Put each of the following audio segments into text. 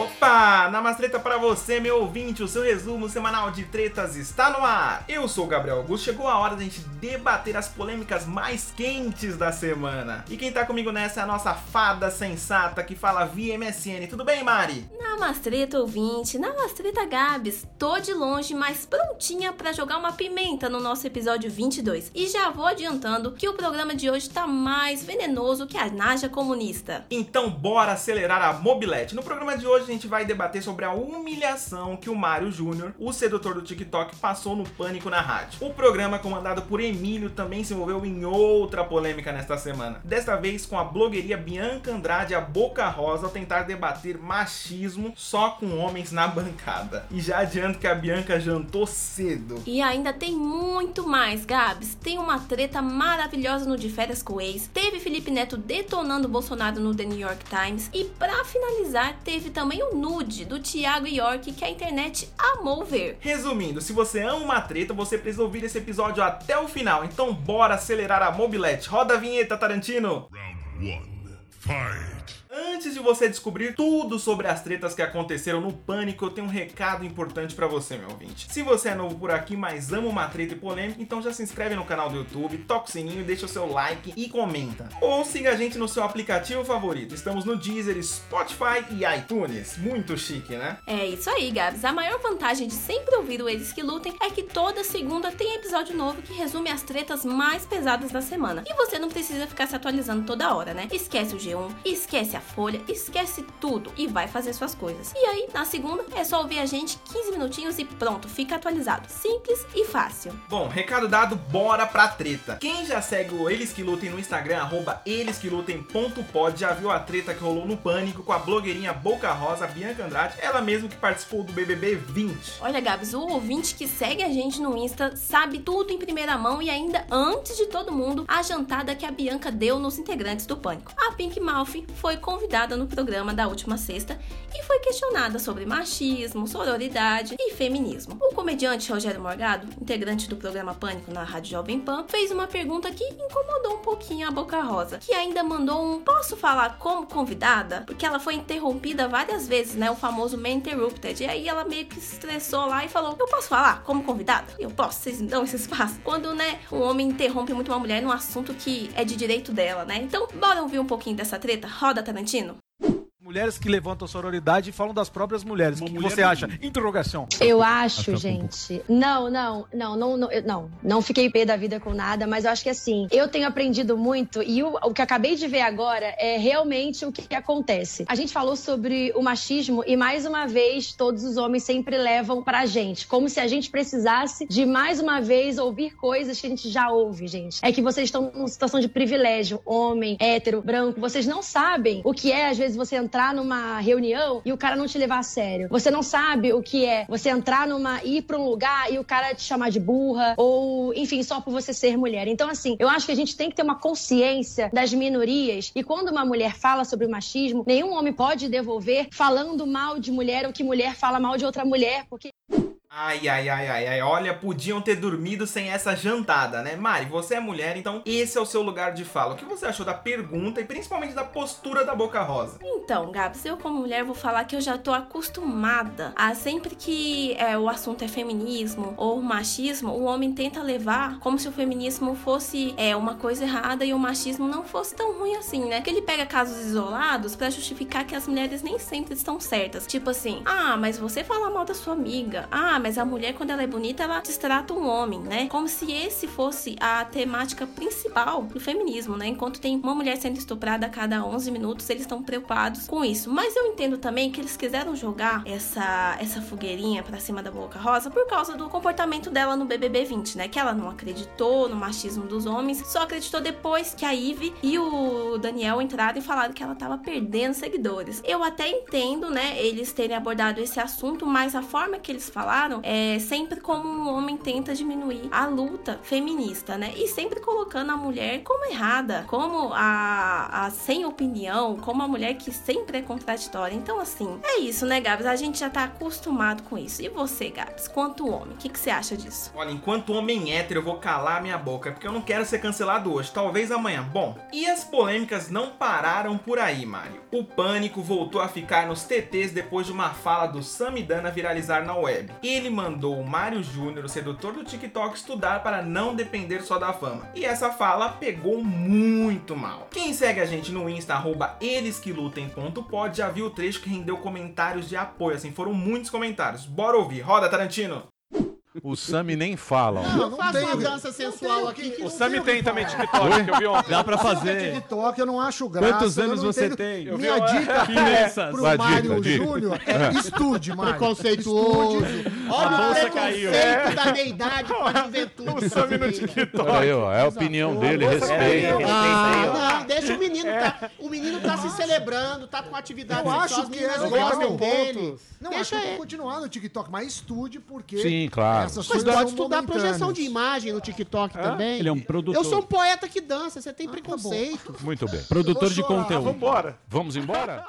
Opa! Namastreta para você, meu ouvinte, o seu resumo semanal de tretas está no ar. Eu sou o Gabriel Augusto, chegou a hora da gente debater as polêmicas mais quentes da semana. E quem tá comigo nessa é a nossa fada sensata que fala via MSN. Tudo bem, Mari? Namastreta ouvinte, Namastreta Gabs. Tô de longe, mas prontinha para jogar uma pimenta no nosso episódio 22. E já vou adiantando que o programa de hoje tá mais venenoso que a Naja comunista. Então bora acelerar a mobilete. No programa de hoje a gente vai debater sobre a humilhação que o Mário Júnior, o sedutor do TikTok, passou no Pânico na Rádio. O programa, comandado por Emílio, também se envolveu em outra polêmica nesta semana. Desta vez com a blogueiria Bianca Andrade, a Boca Rosa, ao tentar debater machismo só com homens na bancada. E já adianto que a Bianca jantou cedo. E ainda tem muito mais, Gabs. Tem uma treta maravilhosa no De Férias com o Ex. Teve Felipe Neto detonando Bolsonaro no The New York Times. E para finalizar, teve também o nude do Thiago York que a internet amou ver. Resumindo, se você ama uma treta, você precisa ouvir esse episódio até o final. Então bora acelerar a mobilete. Roda a vinheta, Tarantino. Round 1. Fight. Antes de você descobrir tudo sobre as tretas que aconteceram no Pânico, eu tenho um recado importante para você, meu ouvinte. Se você é novo por aqui, mas ama uma treta e polêmica, então já se inscreve no canal do YouTube, toca o sininho, deixa o seu like e comenta. Ou siga a gente no seu aplicativo favorito. Estamos no Deezer, Spotify e iTunes. Muito chique, né? É isso aí, Gabs. A maior vantagem de sempre ouvir o Eles que Lutem é que toda segunda tem episódio novo que resume as tretas mais pesadas da semana. E você não precisa ficar se atualizando toda hora, né? Esquece o G1, esquece a a folha, esquece tudo e vai fazer suas coisas. E aí, na segunda, é só ouvir a gente 15 minutinhos e pronto, fica atualizado. Simples e fácil. Bom, recado dado, bora pra treta. Quem já segue o Eles Que Lutem no Instagram, arroba elesquelutem.pod, já viu a treta que rolou no Pânico com a blogueirinha Boca Rosa, Bianca Andrade, ela mesma que participou do BBB 20. Olha, Gabs, o ouvinte que segue a gente no Insta sabe tudo em primeira mão e ainda antes de todo mundo, a jantada que a Bianca deu nos integrantes do Pânico. A Pink Mouth foi convidada no programa da última sexta e foi questionada sobre machismo, sororidade e feminismo. O comediante Rogério Morgado, integrante do programa Pânico na Rádio Jovem Pan, fez uma pergunta que incomodou um pouquinho a Boca Rosa, que ainda mandou um posso falar como convidada? Porque ela foi interrompida várias vezes, né? O famoso man interrupted. E aí ela meio que se estressou lá e falou: Eu posso falar como convidada? Eu posso, vocês me dão esse espaço. Quando, né, um homem interrompe muito uma mulher num assunto que é de direito dela, né? Então, bora ouvir um pouquinho dessa treta? Roda, Tarantino Tarantino? Mulheres que levantam sororidade e falam das próprias mulheres. O que, que, você acha? Interrogação. Eu acho, gente. Não, não, não, não, não, não. Não fiquei pé da vida com nada, mas eu acho que assim, eu tenho aprendido muito e o, o que acabei de ver agora é realmente o que, que acontece. A gente falou sobre o machismo e mais uma vez todos os homens sempre levam pra gente, como se a gente precisasse de mais uma vez ouvir coisas que a gente já ouve, gente. É que vocês estão numa situação de privilégio, homem, hétero, branco, vocês não sabem o que é às vezes você entrar numa reunião e o cara não te levar a sério. Você não sabe o que é você entrar numa. ir pra um lugar e o cara te chamar de burra, ou, enfim, só por você ser mulher. Então, assim, eu acho que a gente tem que ter uma consciência das minorias. E quando uma mulher fala sobre o machismo, nenhum homem pode devolver falando mal de mulher ou que mulher fala mal de outra mulher, porque. Ai, ai, ai, ai, ai, olha, podiam ter dormido sem essa jantada, né? Mari, você é mulher, então esse é o seu lugar de fala. O que você achou da pergunta e principalmente da postura da Boca Rosa? Então, Gabs, eu como mulher vou falar que eu já tô acostumada a sempre que é, o assunto é feminismo ou machismo, o homem tenta levar como se o feminismo fosse é, uma coisa errada e o machismo não fosse tão ruim assim, né? Que ele pega casos isolados para justificar que as mulheres nem sempre estão certas. Tipo assim, ah, mas você fala mal da sua amiga. Ah, mas a mulher, quando ela é bonita, ela destrata um homem, né? Como se esse fosse a temática principal do feminismo, né? Enquanto tem uma mulher sendo estuprada a cada 11 minutos, eles estão preocupados com isso. Mas eu entendo também que eles quiseram jogar essa, essa fogueirinha pra cima da Boca Rosa por causa do comportamento dela no BBB 20, né? Que ela não acreditou no machismo dos homens, só acreditou depois que a Ive e o Daniel entraram e falaram que ela tava perdendo seguidores. Eu até entendo, né, eles terem abordado esse assunto, mas a forma que eles falaram falaram, é sempre como um homem tenta diminuir a luta feminista, né? E sempre colocando a mulher como errada, como a, a sem opinião, como a mulher que sempre é contraditória. Então, assim, é isso, né, Gabs? A gente já tá acostumado com isso. E você, Gabs, quanto homem, o que, que você acha disso? Olha, enquanto homem hétero, eu vou calar minha boca, porque eu não quero ser cancelado hoje, talvez amanhã. Bom, e as polêmicas não pararam por aí, Mário. O pânico voltou a ficar nos TTs depois de uma fala do Samidana viralizar na web. Ele mandou o Mário Júnior, o sedutor do TikTok, estudar para não depender só da fama. E essa fala pegou muito mal. Quem segue a gente no Insta, arroba elesquelutem.pod, já viu o trecho que rendeu comentários de apoio, assim, foram muitos comentários. Bora ouvir, roda Tarantino! O Sami nem fala. ó. Não, não Faz uma dança sensual aqui. O Sami tem também. TikTok, que eu vi ontem. Dá pra Fazer. TikTok, eu não acho graça. Quantos eu anos não você entendo. tem? Eu Minha dica Crianças. pro Vai, Mário dica. Júnior é estude, Mário. Preconceituoso. Olha A o bolsa caiu. preconceito da meia-idade com a juventude. O Sami no. TikTok. Peraí, ó, é a opinião dele, respeita. Ah, não, deixa o menino. Tá, o menino tá se celebrando, tá com atividade Eu acho que é gostam dele. Não, Deixa acho que ele. continuar no TikTok, mas estude porque Sim, claro. Essas Mas coisas pode estudar projeção momentâneas. de imagem no TikTok também. Ele é um produtor. Eu sou um poeta que dança, você tem tá preconceito. Muito bem. Produtor de chorar, conteúdo. Vambora. Vamos embora?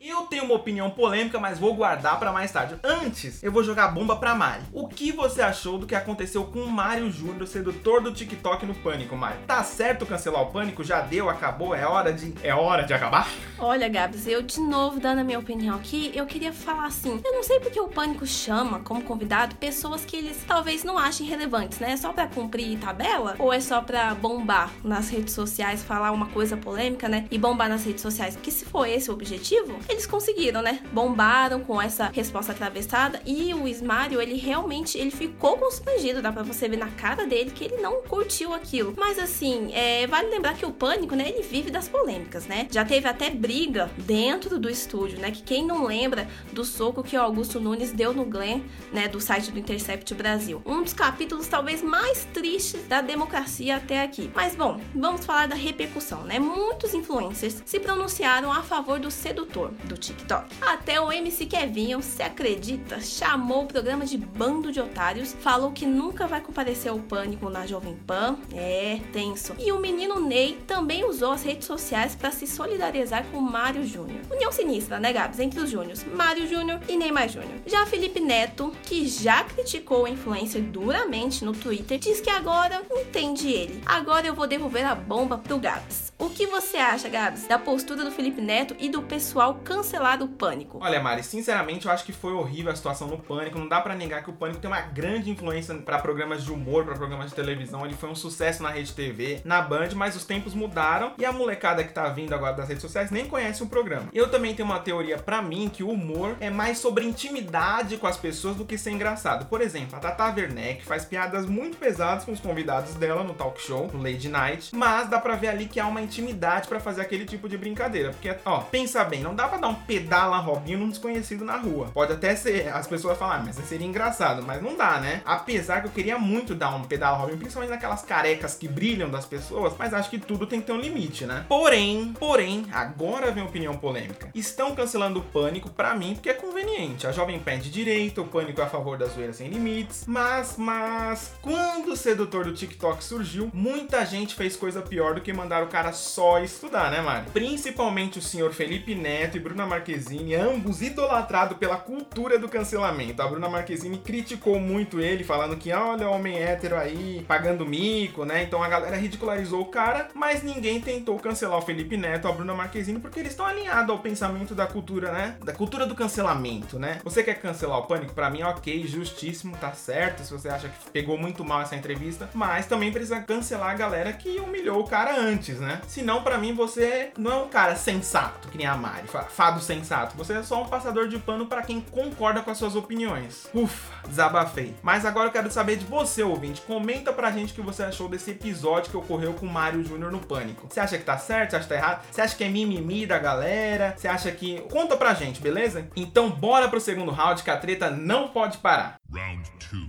Eu tenho uma opinião polêmica, mas vou guardar pra mais tarde. Antes, eu vou jogar a bomba pra Mari. O que você achou do que aconteceu com o Mário Júnior, sedutor do TikTok no Pânico, Mari? Tá certo cancelar o Pânico? Já deu, acabou, é hora de... É hora de acabar? Olha, Gabs, eu de novo dando a minha opinião aqui, eu queria falar assim, eu não sei porque o Pânico chama como convidado pessoas que eles talvez não achem relevantes, né? É só pra cumprir tabela? Ou é só pra bombar nas redes sociais, falar uma coisa polêmica, né? E bombar nas redes sociais? Porque se for esse o objetivo, eles conseguiram, né? Bombaram com essa resposta atravessada e o Ismário, ele realmente, ele ficou constrangido, dá pra você ver na cara dele que ele não curtiu aquilo. Mas assim, é, vale lembrar que o Pânico, né, ele vive das polêmicas, né? Já teve até briga dentro do estúdio, né? Que quem não lembra do soco que o Augusto Nunes deu no Glenn, né, do site do Intercept Brasil. Um dos capítulos talvez mais tristes da democracia até aqui. Mas bom, vamos falar da repercussão, né? Muitos influencers se pronunciaram a favor do sedutor do TikTok. Até o MC Kevinho, se acredita, chamou o programa de bando de otários, falou que nunca vai comparecer ao pânico na Jovem Pan. É, tenso. E o menino Ney também usou as redes sociais para se solidarizar com Mário Júnior. União sinistra, né, Gabs? Entre os Júniors. Mário Júnior e Neymar Júnior. Já Felipe Neto, que já criticou o influencer duramente no Twitter, diz que agora entende ele. Agora eu vou devolver a bomba pro Gabs. O que você acha, Gabs, da postura do Felipe Neto e do pessoal cancelar o pânico? Olha, Mari, sinceramente eu acho que foi horrível a situação no Pânico. Não dá pra negar que o Pânico tem uma grande influência pra programas de humor, pra programas de televisão. Ele foi um sucesso na Rede TV, na Band, mas os tempos mudaram e a molecada que tá vindo agora das redes sociais nem conhece o programa. Eu também tenho uma teoria pra mim que o humor é mais sobre intimidade com as pessoas do que ser engraçado. Por exemplo, a Tata Werneck faz piadas muito pesadas com os convidados dela no talk show, no Lady Night, mas dá pra ver ali que há uma intimidade pra fazer aquele tipo de brincadeira. Porque, ó, pensa bem, não dá pra dar um pedala Robinho num desconhecido na rua. Pode até ser, as pessoas falam, ah, mas seria engraçado, mas não dá, né? Apesar que eu queria muito dar um pedala Robinho, principalmente naquelas carecas que brilham das pessoas, mas acho que tudo tem que ter um limite, né? Porém, porém, agora vem opinião polêmica. Estão cancelando o pânico pra mim porque é conveniente. A Jovem é de o pânico é a favor da zoeira sem limites, mas, mas, quando o sedutor do TikTok surgiu, muita gente fez coisa pior do que mandar o cara só estudar, né, Mari? Principalmente o senhor Felipe Neto e Bruna Marquezine, ambos idolatrados pela cultura do cancelamento. A Bruna Marquezine criticou muito ele, falando que, olha, homem hétero aí, pagando mico, né? Então a galera ridicularizou o cara, mas ninguém tentou cancelar o Felipe Neto, a Bruna Marquezine, porque eles estão alinhados ao pensamento da cultura, né? Da cultura do cancelamento, né? Você quer cancelar o pânico? Pra mim, ok, justíssimo, tá certo. Se você acha que pegou muito mal essa entrevista, mas também precisa cancelar a galera que humilhou o cara antes, né? Senão, pra mim, você não é um cara sensato, que nem a Mari, fa- fado sensato. Você é só um passador de pano pra quem concorda com as suas opiniões. Ufa, desabafei. Mas agora eu quero saber de você, ouvinte. Comenta pra gente o que você achou desse episódio que ocorreu com o Mário Júnior no Pânico. Você acha que tá certo? Você acha que tá errado? Você acha que é mimimi da galera? Você acha que. Conta pra gente, beleza? Então bora pro segundo round que a treta não pode parar. Round two,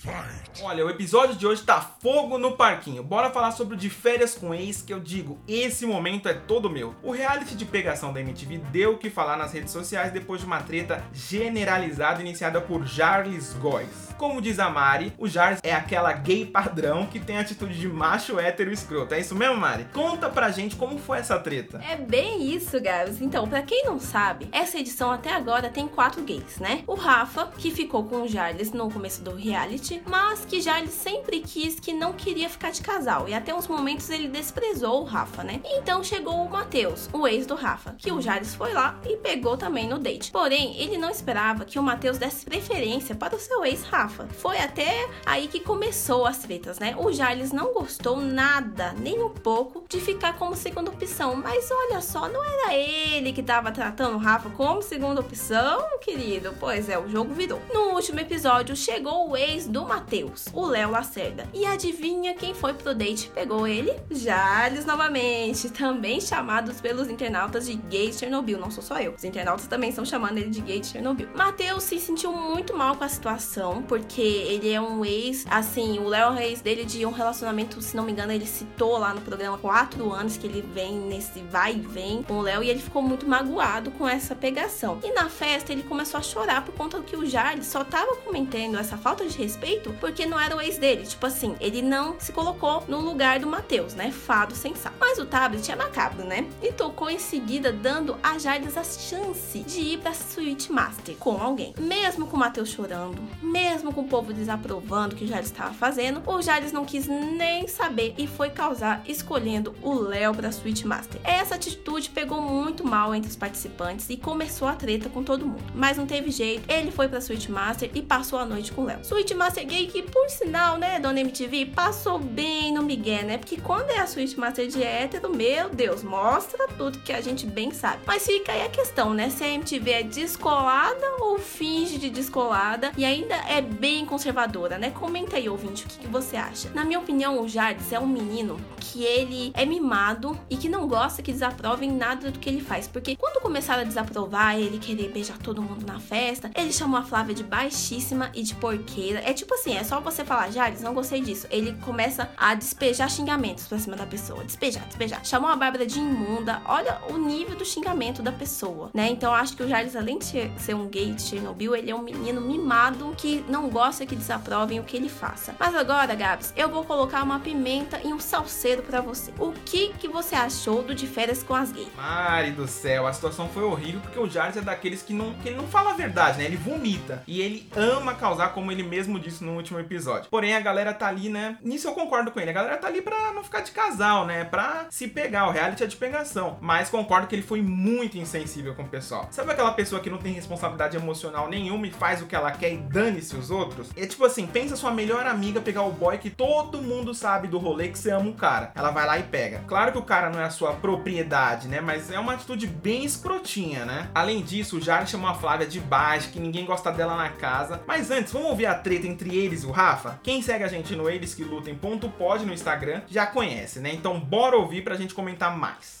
fight. Olha, o episódio de hoje tá fogo no parquinho. Bora falar sobre o de férias com ex, que eu digo, esse momento é todo meu. O reality de pegação da MTV deu o que falar nas redes sociais depois de uma treta generalizada iniciada por Jarlis Góes. Como diz a Mari, o Jarlis é aquela gay padrão que tem atitude de macho hétero escroto. É isso mesmo, Mari? Conta pra gente como foi essa treta. É bem isso, Gabs. Então, pra quem não sabe, essa edição até agora tem quatro gays, né? O Rafa, que ficou com o Jarlis no começo do reality, mas que Jarlis sempre quis que não queria ficar de casal. E até uns momentos ele desprezou o Rafa, né? Então chegou o Matheus, o ex do Rafa, que o Jarlis foi lá e pegou também no date. Porém, ele não esperava que o Matheus desse preferência para o seu ex Rafa. Foi até aí que começou as tretas, né? O Jarlis não gostou nada, nem um pouco, de ficar como segunda opção. Mas olha só, não era ele que tava tratando o Rafa como segunda opção, querido? Pois é, o jogo virou. No último episódio, chegou o ex do Matheus, o Léo Lacerda. E adivinha quem foi pro date? Pegou ele? Jarlis novamente, também chamados pelos internautas de gay de Chernobyl. Não sou só eu. Os internautas também estão chamando ele de gay de Chernobyl. Matheus se sentiu muito mal com a situação, porque ele é um ex, assim, o Léo é ex dele de um relacionamento, se não me engano, ele citou lá no programa quatro anos que ele vem nesse vai e vem com o Léo e ele ficou muito magoado com essa pegação. E na festa ele começou a chorar por conta que o Jardim só tava comentando essa falta de respeito porque não era o ex dele. Tipo assim, ele não se colocou no lugar do Matheus, né? Fado sem sal. Mas o tablet é macabro, né? E tocou em seguida dando a Jardim a chance de ir pra Suite Master com alguém. Mesmo com o Matheus chorando, mesmo com o povo desaprovando o que o estava fazendo, o Jardim não quis nem saber e foi causar escolhendo o Léo pra Suite Master. Essa atitude pegou muito mal entre os participantes e começou a treta com todo mundo. Mas não teve jeito, ele foi pra Suite Master e passou a noite com o Léo. Suite Master gay que, por sinal, né, dona MTV, passou bem no Miguel, né? Porque quando é a Suite Master de hétero, meu Deus, mostra tudo que a gente bem sabe. Mas fica aí a questão, né? Se a MTV é descolada ou finge de descolada e ainda é bem conservadora, né? Comenta aí, ouvinte, o que, que você acha. Na minha opinião, o Jardim é um menino que ele é mimado e que não gosta que desaprovem nada do que ele faz. Porque quando começaram a desaprovar, ele querer beijar todo mundo na festa, ele chamou a Flávia de baixíssima e de porqueira. É tipo assim, é só você falar, Jardim, não gostei disso. Ele começa a despejar xingamentos pra cima da pessoa. Despejar, despejar. Chamou a Bárbara de imunda. Olha o nível do xingamento da pessoa, né? Então acho que o Jardim, além de ser um gay de Chernobyl, ele é um menino mimado que não gosta que desaprovem o que ele faça. Mas agora, Gabs, eu vou colocar uma pimenta e um salseiro para você. O que que você achou do de férias com as gays? Mari do céu, a situação foi horrível porque o Jarvis é daqueles que não, que não fala a verdade, né? Ele vomita. E ele ama causar, como ele mesmo disse no último episódio. Porém, a galera tá ali, né? Nisso eu concordo com ele. A galera tá ali pra não ficar de casal, né? Pra se pegar. O reality é de pegação. Mas concordo que ele foi muito insensível com o pessoal. Sabe aquela pessoa que não tem responsabilidade emocional nenhuma e faz o que ela quer e dane-se os outros? É tipo assim, pensa sua melhor amiga pegar o boy que todo mundo sabe do rolê que você ama o cara. Ela vai lá e pega. Claro que o cara não é a sua propriedade, né? Mas é uma atitude bem escrotinha, né? Além disso, o Jardim chamou a Flávia de baixo, que ninguém gosta dela na casa. Mas antes, vamos ouvir a treta entre eles e o Rafa? Quem segue a gente no Eles Que Lutem.pod no Instagram já conhece, né? Então bora ouvir pra gente comentar mais.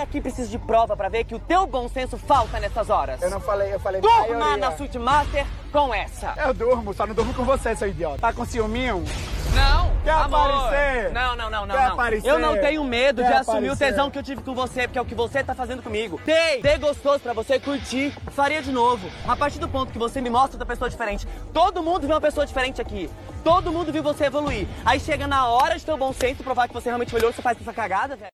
Aqui precisa de prova pra ver que o teu bom senso falta nessas horas? Eu não falei, eu falei Durma maioria. na Suite Master com essa. Eu durmo, só não durmo com você, seu idiota. Tá com ciúminho? Não! Quer amor. aparecer? Não, não, não, não. Quer não. aparecer? Eu não tenho medo Quer de assumir o aparecer? tesão que eu tive com você, porque é o que você tá fazendo comigo. Dei! Dei gostoso pra você curtir. Faria de novo. A partir do ponto que você me mostra outra pessoa diferente. Todo mundo viu uma pessoa diferente aqui. Todo mundo viu você evoluir. Aí chega na hora de ter o bom senso provar que você realmente melhorou, você faz essa cagada, velho.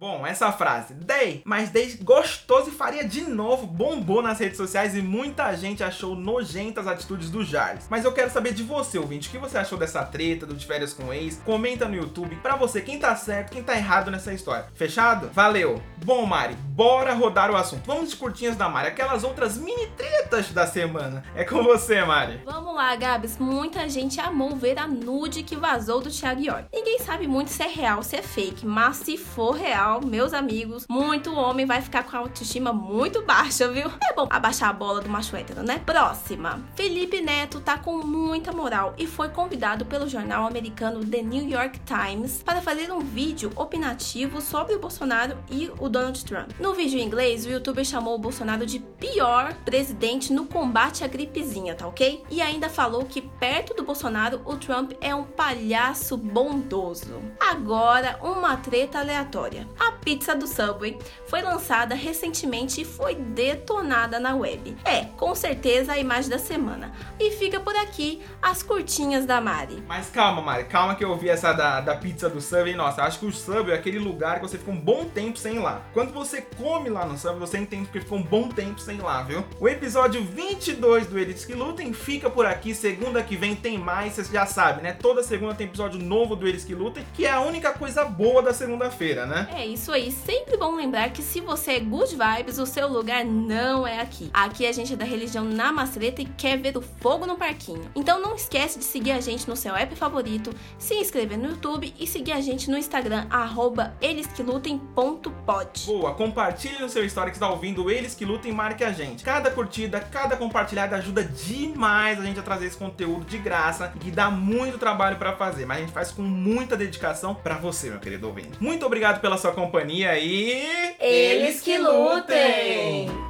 Bom, essa frase, dei, mas dei gostoso e faria de novo, bombou nas redes sociais e muita gente achou nojentas as atitudes do Jardim. Mas eu quero saber de você, ouvinte, o que você achou dessa treta do de férias com o ex? Comenta no YouTube pra você quem tá certo, quem tá errado nessa história. Fechado? Valeu! Bom, Mari, bora rodar o assunto. Vamos de curtinhas da Mari, aquelas outras mini tretas da semana. É com você, Mari. Vamos lá, Gabs. Muita gente amou ver a nude que vazou do Thiago York. Ninguém sabe muito se é real se é fake, mas se for real, meus amigos, muito homem vai ficar com a autoestima muito baixa, viu? É bom abaixar a bola do macho hétero, né? Próxima. Felipe Neto tá com muita moral e foi convidado pelo jornal americano The New York Times para fazer um vídeo opinativo sobre o Bolsonaro e o Donald Trump. No vídeo em inglês, o youtuber chamou o Bolsonaro de pior presidente no combate à gripezinha, tá ok? E ainda falou que perto do Bolsonaro, o Trump é um palhaço bondoso. Agora, uma treta aleatória. A pizza do Subway foi lançada recentemente e foi detonada na web. É, com certeza a imagem da semana. E fica por aqui as curtinhas da Mari. Mas calma, Mari, calma que eu vi essa da, da pizza do Subway. Nossa, acho que o Subway é aquele lugar que você fica um bom tempo sem ir lá. Quando você come lá no Subway, você entende que ficou um bom tempo sem ir lá, viu? O episódio 22 do Eles que Lutem fica por aqui. Segunda que vem tem mais, vocês já sabem, né? Toda segunda tem episódio novo do Eles que Lutem, que é a única coisa boa da segunda-feira, né? É isso aí. Sempre bom lembrar que se você é good vibes, o seu lugar não é aqui. Aqui a gente é da religião na mastreta e quer ver o fogo no parquinho. Então não esquece de seguir a gente no seu app favorito, se inscrever no YouTube e seguir a gente no Instagram, arroba elesquelutem.pod. Boa, compartilhe no seu story que está ouvindo Eles que Lutem marque a gente. Cada curtida, cada compartilhada ajuda demais a gente a trazer esse conteúdo de graça que dá muito trabalho para fazer, mas a gente faz com muita dedicação para você, meu querido ouvinte. Muito obrigado pela sua companhia e Eles que lutem!